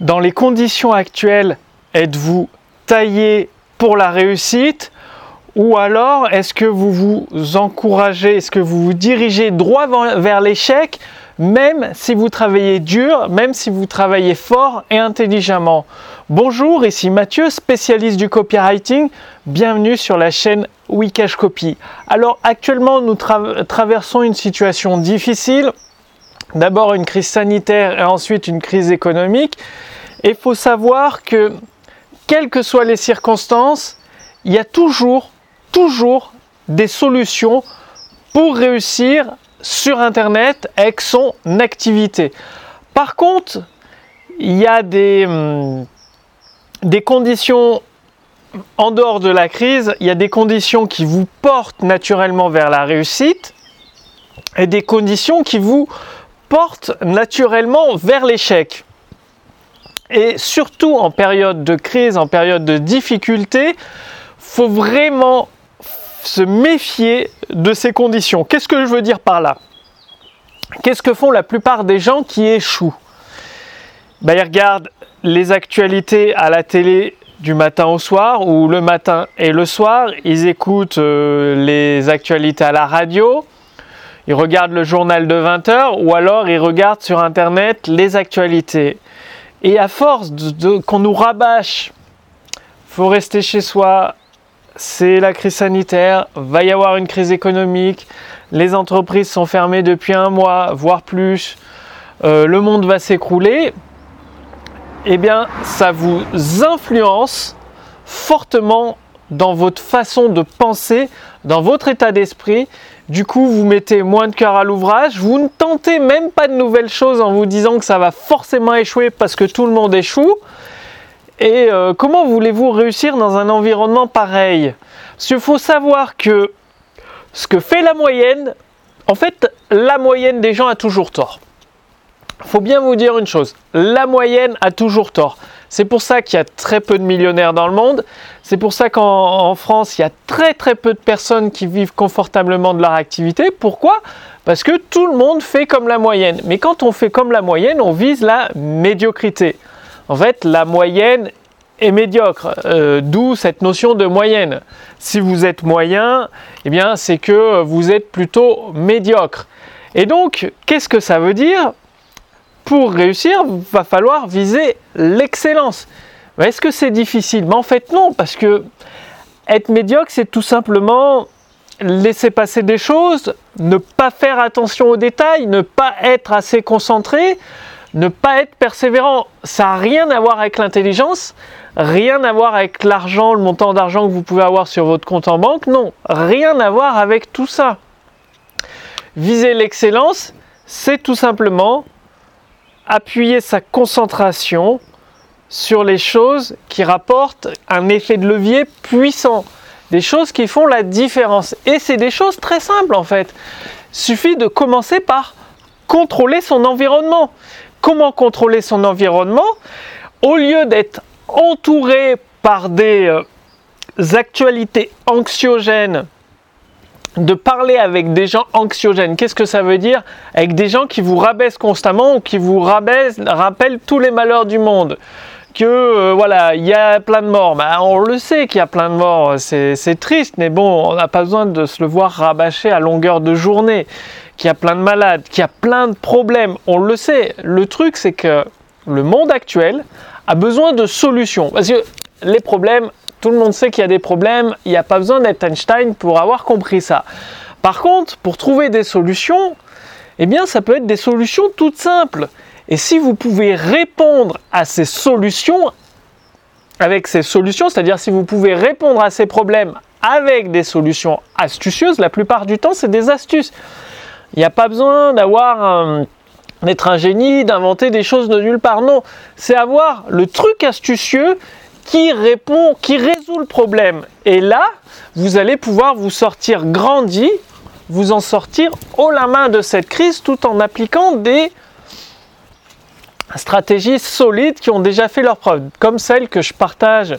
Dans les conditions actuelles, êtes-vous taillé pour la réussite ou alors est-ce que vous vous encouragez, est-ce que vous vous dirigez droit vers l'échec même si vous travaillez dur, même si vous travaillez fort et intelligemment? Bonjour, ici Mathieu, spécialiste du copywriting. Bienvenue sur la chaîne Wikash Copy. Alors actuellement, nous traversons une situation difficile. D'abord une crise sanitaire et ensuite une crise économique. Et il faut savoir que, quelles que soient les circonstances, il y a toujours, toujours des solutions pour réussir sur Internet avec son activité. Par contre, il y a des, hum, des conditions en dehors de la crise, il y a des conditions qui vous portent naturellement vers la réussite et des conditions qui vous portent naturellement vers l'échec. Et surtout en période de crise, en période de difficulté, faut vraiment se méfier de ces conditions. Qu'est-ce que je veux dire par là? Qu'est-ce que font la plupart des gens qui échouent? Ben, Ils regardent les actualités à la télé du matin au soir ou le matin et le soir. Ils écoutent euh, les actualités à la radio. Ils regardent le journal de 20 heures ou alors ils regardent sur Internet les actualités. Et à force qu'on nous rabâche, faut rester chez soi, c'est la crise sanitaire, va y avoir une crise économique, les entreprises sont fermées depuis un mois, voire plus, euh, le monde va s'écrouler, eh bien ça vous influence fortement dans votre façon de penser, dans votre état d'esprit. Du coup, vous mettez moins de cœur à l'ouvrage, vous ne tentez même pas de nouvelles choses en vous disant que ça va forcément échouer parce que tout le monde échoue. Et euh, comment voulez-vous réussir dans un environnement pareil? Parce faut savoir que ce que fait la moyenne, en fait, la moyenne des gens a toujours tort. Faut bien vous dire une chose, la moyenne a toujours tort. C'est pour ça qu'il y a très peu de millionnaires dans le monde. C'est pour ça qu'en France, il y a très très peu de personnes qui vivent confortablement de leur activité. Pourquoi? Parce que tout le monde fait comme la moyenne. Mais quand on fait comme la moyenne, on vise la médiocrité. En fait, la moyenne est médiocre, euh, d'où cette notion de moyenne. Si vous êtes moyen, eh bien c'est que vous êtes plutôt médiocre. Et donc, qu'est-ce que ça veut dire? Pour réussir, va falloir viser l'excellence. Est-ce que c'est difficile? Mais en fait non, parce que être médiocre, c'est tout simplement laisser passer des choses, ne pas faire attention aux détails, ne pas être assez concentré, ne pas être persévérant, ça n'a rien à voir avec l'intelligence, rien à voir avec l'argent, le montant d'argent que vous pouvez avoir sur votre compte en banque, non, rien à voir avec tout ça. Viser l'excellence, c'est tout simplement appuyer sa concentration sur les choses qui rapportent un effet de levier puissant, des choses qui font la différence. Et c'est des choses très simples en fait. Suffit de commencer par contrôler son environnement comment contrôler son environnement? Au lieu d'être entouré par des euh, actualités anxiogènes de parler avec des gens anxiogènes. Qu'est-ce que ça veut dire Avec des gens qui vous rabaissent constamment ou qui vous rappellent tous les malheurs du monde. Que euh, voilà, il y a plein de morts. Ben, on le sait qu'il y a plein de morts, c'est triste, mais bon, on n'a pas besoin de se le voir rabâcher à longueur de journée qu'il y a plein de malades, qu'il y a plein de problèmes, on le sait. Le truc, c'est que le monde actuel a besoin de solutions. Parce que les problèmes, tout le monde sait qu'il y a des problèmes, il n'y a pas besoin d'être Einstein pour avoir compris ça. Par contre, pour trouver des solutions, eh bien, ça peut être des solutions toutes simples. Et si vous pouvez répondre à ces solutions, avec ces solutions, c'est-à-dire si vous pouvez répondre à ces problèmes avec des solutions astucieuses, la plupart du temps, c'est des astuces. Il n'y a pas besoin d'avoir d'être un génie, d'inventer des choses de nulle part. Non, c'est avoir le truc astucieux qui répond, qui résout le problème. Et là, vous allez pouvoir vous sortir grandi, vous en sortir haut la main de cette crise tout en appliquant des stratégies solides qui ont déjà fait leur preuve, comme celles que je partage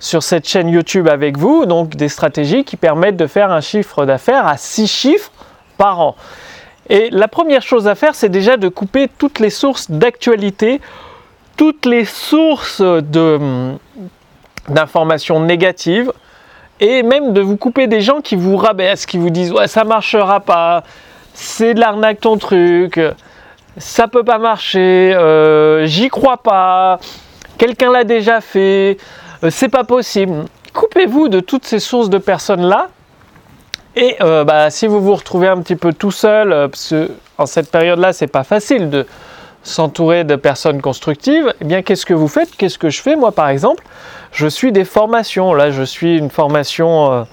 sur cette chaîne YouTube avec vous, donc des stratégies qui permettent de faire un chiffre d'affaires à 6 chiffres par an. Et la première chose à faire, c'est déjà de couper toutes les sources d'actualité toutes les sources d'informations négatives et même de vous couper des gens qui vous rabaissent, qui vous disent ouais ça marchera pas, c'est de l'arnaque ton truc, ça peut pas marcher, euh, j'y crois pas, quelqu'un l'a déjà fait, euh, c'est pas possible. Coupez-vous de toutes ces sources de personnes là. Et euh, bah, si vous vous retrouvez un petit peu tout seul, en cette période-là, c'est pas facile de s'entourer de personnes constructives, eh bien qu'est-ce que vous faites? Qu'est-ce que je fais? Moi par exemple Je suis des formations. Là, je suis une formation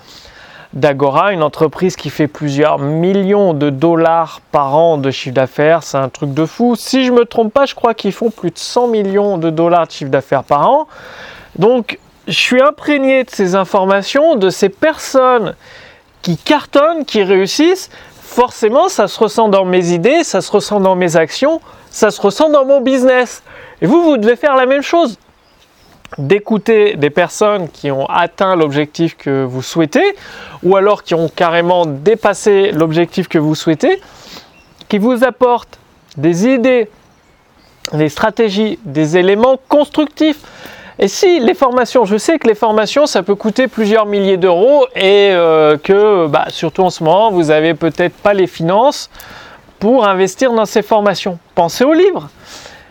d'Agora, une entreprise qui fait plusieurs millions de dollars par an de chiffre d'affaires. C'est un truc de fou. Si je me trompe pas, je crois qu'ils font plus de 100 millions de dollars de chiffre d'affaires par an. Donc, je suis imprégné de ces informations, de ces personnes qui cartonnent, qui réussissent. Forcément, ça se ressent dans mes idées, ça se ressent dans mes actions, ça se ressent dans mon business. Et vous, vous devez faire la même chose d'écouter des personnes qui ont atteint l'objectif que vous souhaitez ou alors qui ont carrément dépassé l'objectif que vous souhaitez, qui vous apportent des idées, des stratégies, des éléments constructifs. Et si les formations, je sais que les formations, ça peut coûter plusieurs milliers d'euros et euh, que, bah, surtout en ce moment, vous n'avez peut-être pas les finances pour investir dans ces formations. Pensez aux livres.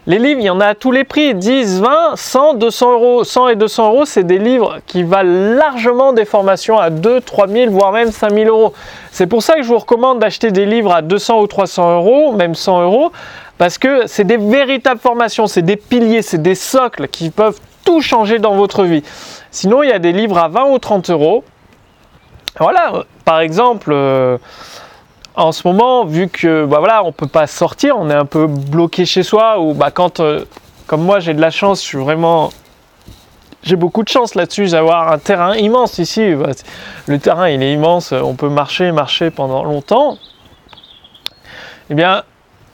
Les livres, il y en a à tous les prix, 10, 20, 100, 200 euros. 100 et 200 euros, c'est des livres qui valent largement des formations à 2, 3 000, voire même 5 000 euros. C'est pour ça que je vous recommande d'acheter des livres à 200 ou 300 euros, même 100 euros, parce que c'est des véritables formations, c'est des piliers, c'est des socles qui peuvent tout changer dans votre vie. Sinon, il y a des livres à 20 ou 30 euros. Voilà, par exemple... Euh, en ce moment, vu que bah voilà, on peut pas sortir, on est un peu bloqué chez soi, ou bah quand, euh, comme moi j'ai de la chance, je suis vraiment, j'ai beaucoup de chance là-dessus d'avoir un terrain immense ici. Bah, le terrain il est immense, on peut marcher, marcher pendant longtemps. Eh bien,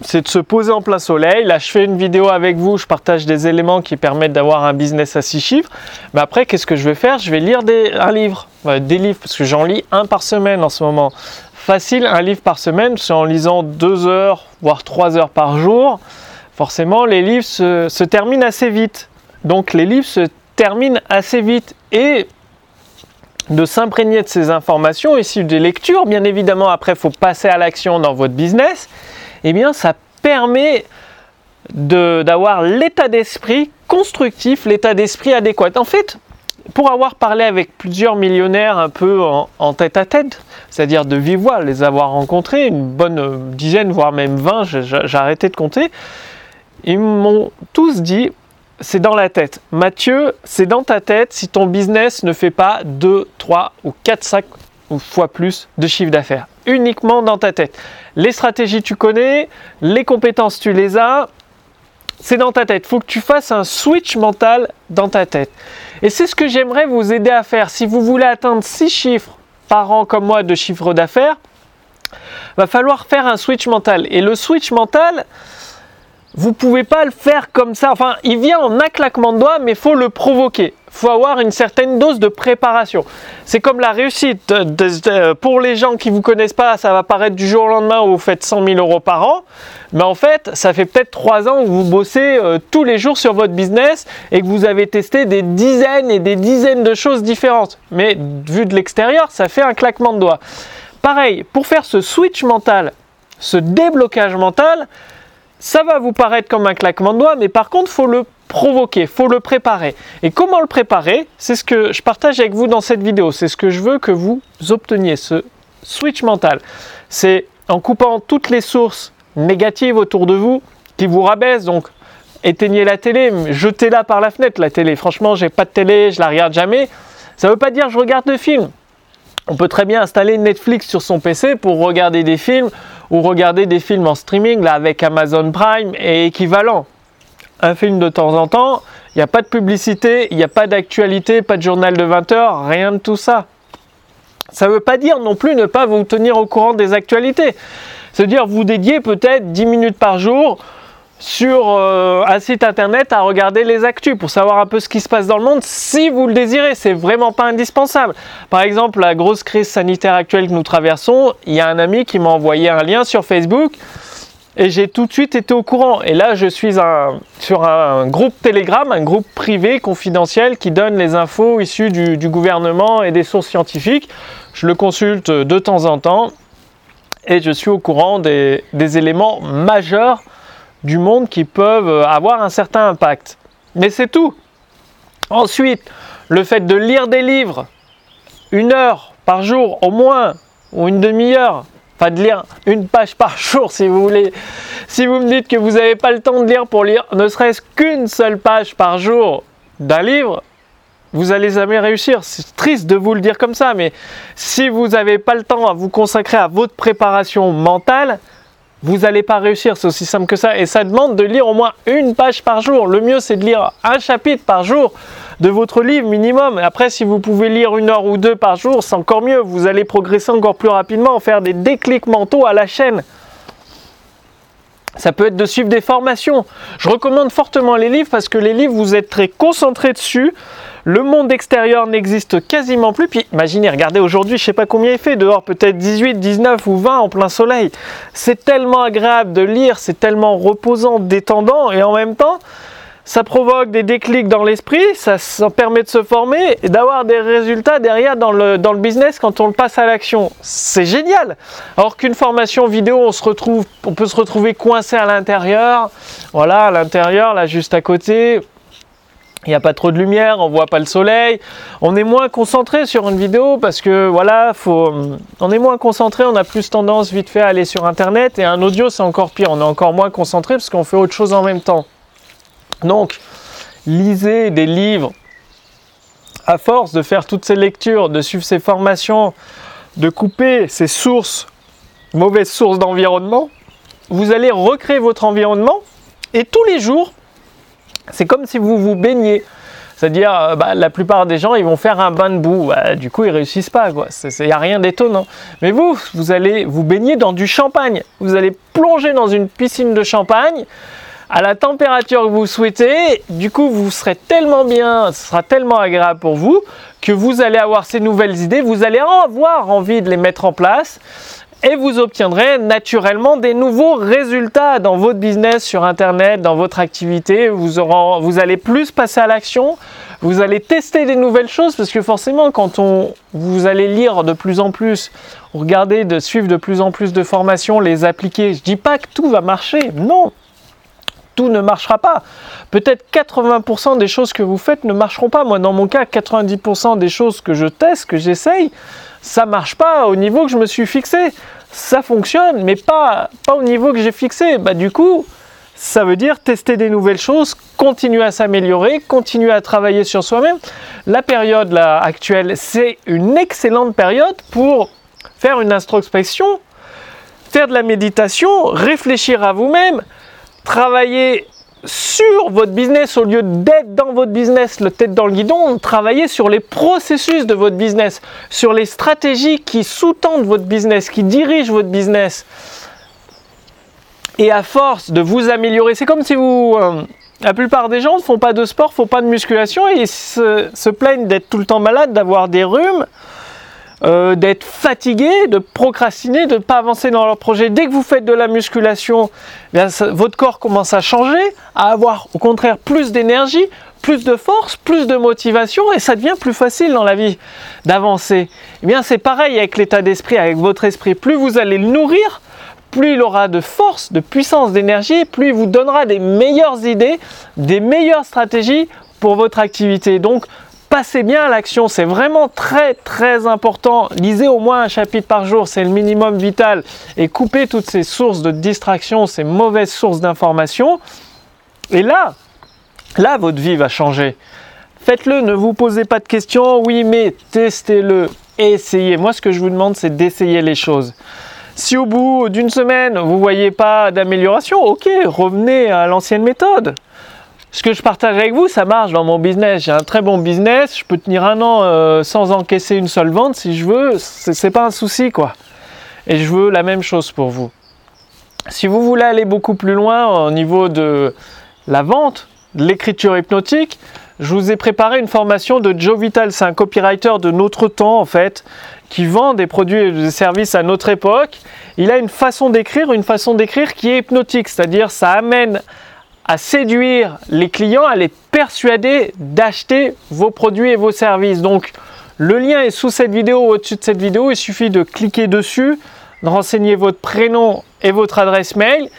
c'est de se poser en plein soleil. Là, je fais une vidéo avec vous, je partage des éléments qui permettent d'avoir un business à six chiffres. Mais après, qu'est-ce que je vais faire? Je vais lire un livre, des livres, parce que j'en lis un par semaine en ce moment facile un livre par semaine, c'est en lisant deux heures, voire trois heures par jour, forcément les livres se, terminent assez vite. Donc les livres se terminent assez vite et de s'imprégner de ces informations issues des lectures, bien évidemment après il faut passer à l'action dans votre business, eh bien ça permet d'avoir l'état d'esprit constructif, l'état d'esprit adéquat. En fait, pour avoir parlé avec plusieurs millionnaires un peu en, tête à tête, c'est-à-dire de vive voix, les avoir rencontrés, une bonne euh, dizaine, voire même 20, j'ai arrêté de compter, ils m'ont tous dit, c'est dans la tête. Mathieu, c'est dans ta tête si ton business ne fait pas 2, 3 ou 4, 5 fois plus de chiffre d'affaires. Uniquement dans ta tête. Les stratégies, tu connais, les compétences, tu les as, c'est dans ta tête. Il faut que tu fasses un switch mental dans ta tête. Et c'est ce que j'aimerais vous aider à faire. Si vous voulez atteindre 6 chiffres par an comme moi de chiffre d'affaires, va falloir faire un switch mental. Et le switch mental, vous pouvez pas le faire comme ça. Enfin, il vient en un claquement de doigts, mais faut le provoquer. Faut avoir une certaine dose de préparation. C'est comme la réussite. pour les gens qui vous connaissent pas, ça va paraître du jour au lendemain où vous faites 100 000 euros par an. Mais en fait, ça fait peut-être 3 ans que vous bossez euh, tous les jours sur votre business et que vous avez testé des dizaines et des dizaines de choses différentes. Mais vu de l'extérieur, ça fait un claquement de doigts. Pareil, pour faire ce switch mental, ce déblocage mental, ça va vous paraître comme un claquement de doigts, mais par contre, faut le provoquer, faut le préparer. Et comment le préparer C'est ce que je partage avec vous dans cette vidéo. C'est ce que je veux que vous obteniez, ce switch mental. C'est en coupant toutes les sources négatives autour de vous qui vous rabaissent. Donc, éteignez la télé, jetez-la par la fenêtre, la télé. Franchement, j'ai pas de télé, je la regarde jamais. Ça ne veut pas dire je regarde de films. On peut très bien installer Netflix sur son PC pour regarder des films ou regarder des films en streaming là avec Amazon Prime et équivalent. Un film de temps en temps, il n'y a pas de publicité, il n'y a pas d'actualité, pas de journal de 20 heures, rien de tout ça. Ça ne veut pas dire non plus ne pas vous tenir au courant des actualités. C'est-à-dire vous dédiez peut-être 10 minutes par jour sur euh, un site internet à regarder les actus pour savoir un peu ce qui se passe dans le monde si vous le désirez. C'est vraiment pas indispensable. Par exemple, la grosse crise sanitaire actuelle que nous traversons, il y a un ami qui m'a envoyé un lien sur Facebook et j'ai tout de suite été au courant. Et là, je suis sur un groupe Telegram, un groupe privé confidentiel qui donne les infos issues du, gouvernement et des sources scientifiques. Je le consulte de temps en temps et je suis au courant des, des éléments majeurs du monde qui peuvent avoir un certain impact. Mais c'est tout. Ensuite, le fait de lire des livres, une heure par jour au moins, ou une demi-heure, enfin de lire une page par jour si vous voulez. Si vous me dites que vous n'avez pas le temps de lire pour lire ne serait-ce qu'une seule page par jour d'un livre, vous allez jamais réussir. C'est triste de vous le dire comme ça, mais si vous n'avez pas le temps à vous consacrer à votre préparation mentale, vous n'allez pas réussir. C'est aussi simple que ça. Et ça demande de lire au moins une page par jour. Le mieux, c'est de lire un chapitre par jour de votre livre minimum. Après, si vous pouvez lire une heure ou deux par jour, c'est encore mieux. Vous allez progresser encore plus rapidement, faire des déclics mentaux à la chaîne. Ça peut être de suivre des formations. Je recommande fortement les livres parce que les livres, vous êtes très concentré dessus. Le monde extérieur n'existe quasiment plus. Puis imaginez, regardez aujourd'hui, je ne sais pas combien il fait dehors, peut-être 18, 19 ou 20 en plein soleil. C'est tellement agréable de lire, c'est tellement reposant, détendant et en même temps, ça provoque des déclics dans l'esprit, ça, permet de se former et d'avoir des résultats derrière dans le, dans le business quand on le passe à l'action. C'est génial. Alors qu'une formation vidéo, on, se retrouve, on peut se retrouver coincé à l'intérieur. Voilà, à l'intérieur, là juste à côté. Il n'y a pas trop de lumière, on voit pas le soleil. On est moins concentré sur une vidéo parce que voilà, faut, on est moins concentré, on a plus tendance vite fait à aller sur internet et un audio c'est encore pire, on est encore moins concentré parce qu'on fait autre chose en même temps. Donc, lisez des livres. À force de faire toutes ces lectures, de suivre ces formations, de couper ces sources, mauvaises sources d'environnement, vous allez recréer votre environnement et tous les jours, c'est comme si vous vous baignez. C'est-à-dire, euh, bah, la plupart des gens, ils vont faire un bain de boue. Bah, du coup, ils réussissent pas. Il n'y a rien d'étonnant. Mais vous, vous allez vous baigner dans du champagne. Vous allez plonger dans une piscine de champagne à la température que vous souhaitez. Du coup, vous serez tellement bien, ce sera tellement agréable pour vous que vous allez avoir ces nouvelles idées, vous allez avoir envie de les mettre en place et vous obtiendrez naturellement des nouveaux résultats dans votre business sur internet, dans votre activité. Vous, aurez, vous allez plus passer à l'action, vous allez tester des nouvelles choses parce que forcément quand on, vous allez lire de plus en plus, regarder, de suivre de plus en plus de formations, les appliquer. Je dis pas que tout va marcher, non ne marchera pas. Peut-être 80% des choses que vous faites ne marcheront pas. Moi, dans mon cas, 90% des choses que je teste, que j'essaye, ça marche pas au niveau que je me suis fixé. Ça fonctionne, mais pas, pas au niveau que j'ai fixé. Bah, du coup, ça veut dire tester des nouvelles choses, continuer à s'améliorer, continuer à travailler sur soi-même. La période là, actuelle, c'est une excellente période pour faire une introspection, faire de la méditation, réfléchir à vous-même, travailler sur votre business au lieu d'être dans votre business, le tête dans le guidon, travailler sur les processus de votre business, sur les stratégies qui sous-tendent votre business, qui dirigent votre business. Et à force de vous améliorer, c'est comme si vous... Euh, la plupart des gens ne font pas de sport, font pas de musculation et se, se plaignent d'être tout le temps malade, d'avoir des rhumes, euh, d'être fatigué, de procrastiner, de ne pas avancer dans leur projet. Dès que vous faites de la musculation, eh votre corps commence à changer, à avoir au contraire plus d'énergie, plus de force, plus de motivation et ça devient plus facile dans la vie d'avancer. Eh bien c'est pareil avec l'état d'esprit, avec votre esprit. Plus vous allez le nourrir, plus il aura de force, de puissance, d'énergie, plus il vous donnera des meilleures idées, des meilleures stratégies pour votre activité. Donc passez bien à l'action, c'est vraiment très très important. Lisez au moins un chapitre par jour, c'est le minimum vital. Et coupez toutes ces sources de distraction, ces mauvaises sources d'information. Et là, là, votre vie va changer. Faites-le, ne vous posez pas de questions. Oui, mais testez-le, essayez. Moi, ce que je vous demande, c'est d'essayer les choses. Si au bout d'une semaine, vous ne voyez pas d'amélioration, ok, revenez à l'ancienne méthode ce que je partage avec vous, ça marche dans mon business. J'ai un très bon business, je peux tenir un an euh, sans encaisser une seule vente si je veux, c'est pas un souci quoi. Et je veux la même chose pour vous. Si vous voulez aller beaucoup plus loin au niveau de la vente, de l'écriture hypnotique, je vous ai préparé une formation de Joe Vital. C'est un copywriter de notre temps, en fait, qui vend des produits et des services à notre époque. Il a une façon d'écrire, une façon d'écrire qui est hypnotique, c'est-à-dire ça amène à séduire les clients, à les persuader d'acheter vos produits et vos services. Donc, le lien est sous cette vidéo, au-dessus de cette vidéo. Il suffit de cliquer dessus, de renseigner votre prénom et votre adresse mail.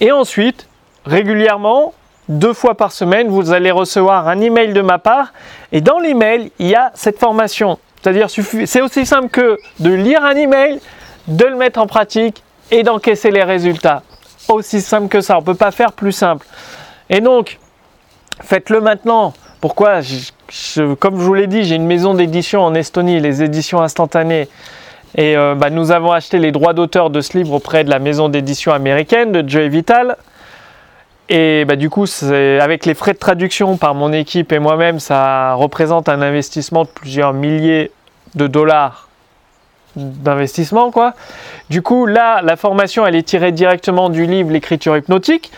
Et ensuite, régulièrement, deux fois par semaine, vous allez recevoir un email de ma part. Et dans l'email, il y a cette formation. C'est-à-dire, c'est aussi simple que de lire un email, de le mettre en pratique et d'encaisser les résultats. Aussi simple que ça. On ne peut pas faire plus simple. Et donc, faites-le maintenant. Pourquoi Comme je vous l'ai dit, j'ai une maison d'édition en Estonie, les éditions instantanées. Et euh, bah, nous avons acheté les droits d'auteur de ce livre auprès de la maison d'édition américaine de Joey Vital. Et bah, du coup, avec les frais de traduction par mon équipe et moi-même, ça représente un investissement de plusieurs milliers de dollars d'investissement. quoi. Du coup, là, la formation, elle est tirée directement du livre L'écriture hypnotique.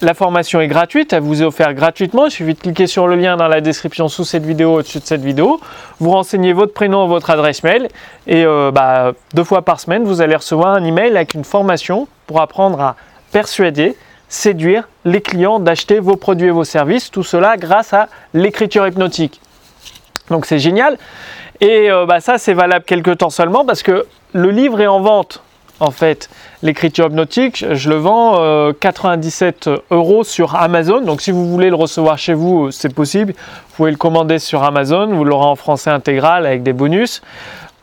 La formation est gratuite, elle vous est offerte gratuitement. Il suffit de cliquer sur le lien dans la description sous cette vidéo, au-dessus de cette vidéo. Vous renseignez votre prénom, votre adresse mail. Et euh, bah, deux fois par semaine, vous allez recevoir un email avec une formation pour apprendre à persuader, séduire les clients d'acheter vos produits et vos services. Tout cela grâce à l'écriture hypnotique. Donc c'est génial. Et euh, bah, ça, c'est valable quelques temps seulement parce que le livre est en vente en fait. L'écriture hypnotique, je le vends 97 euh, euros sur Amazon. Donc si vous voulez le recevoir chez vous, c'est possible. Vous pouvez le commander sur Amazon. Vous l'aurez en français intégral avec des bonus.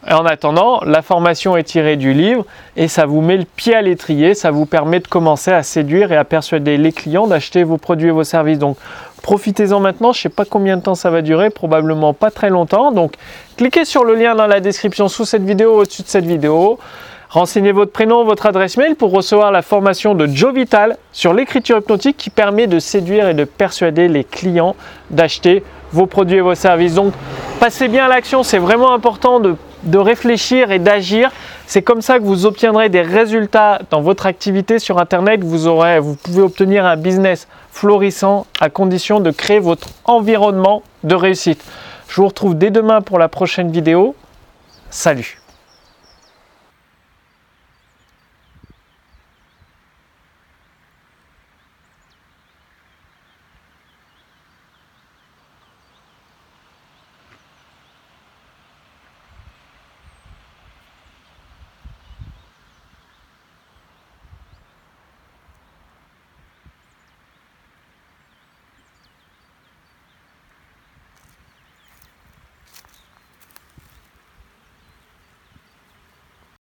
Et en attendant, la formation est tirée du livre et ça vous met le pied à l'étrier. Ça vous permet de commencer à séduire et à persuader les clients d'acheter vos produits et vos services. Donc profitez-en maintenant. Je ne sais pas combien de temps ça va durer, probablement pas très longtemps. Donc cliquez sur le lien dans la description sous cette vidéo, au-dessus de cette vidéo. Renseignez votre prénom, votre adresse mail pour recevoir la formation de Joe Vital sur l'écriture hypnotique qui permet de séduire et de persuader les clients d'acheter vos produits et vos services. Donc, passez bien à l'action, c'est vraiment important de, réfléchir et d'agir. C'est comme ça que vous obtiendrez des résultats dans votre activité sur Internet. Vous, pouvez obtenir un business florissant à condition de créer votre environnement de réussite. Je vous retrouve dès demain pour la prochaine vidéo. Salut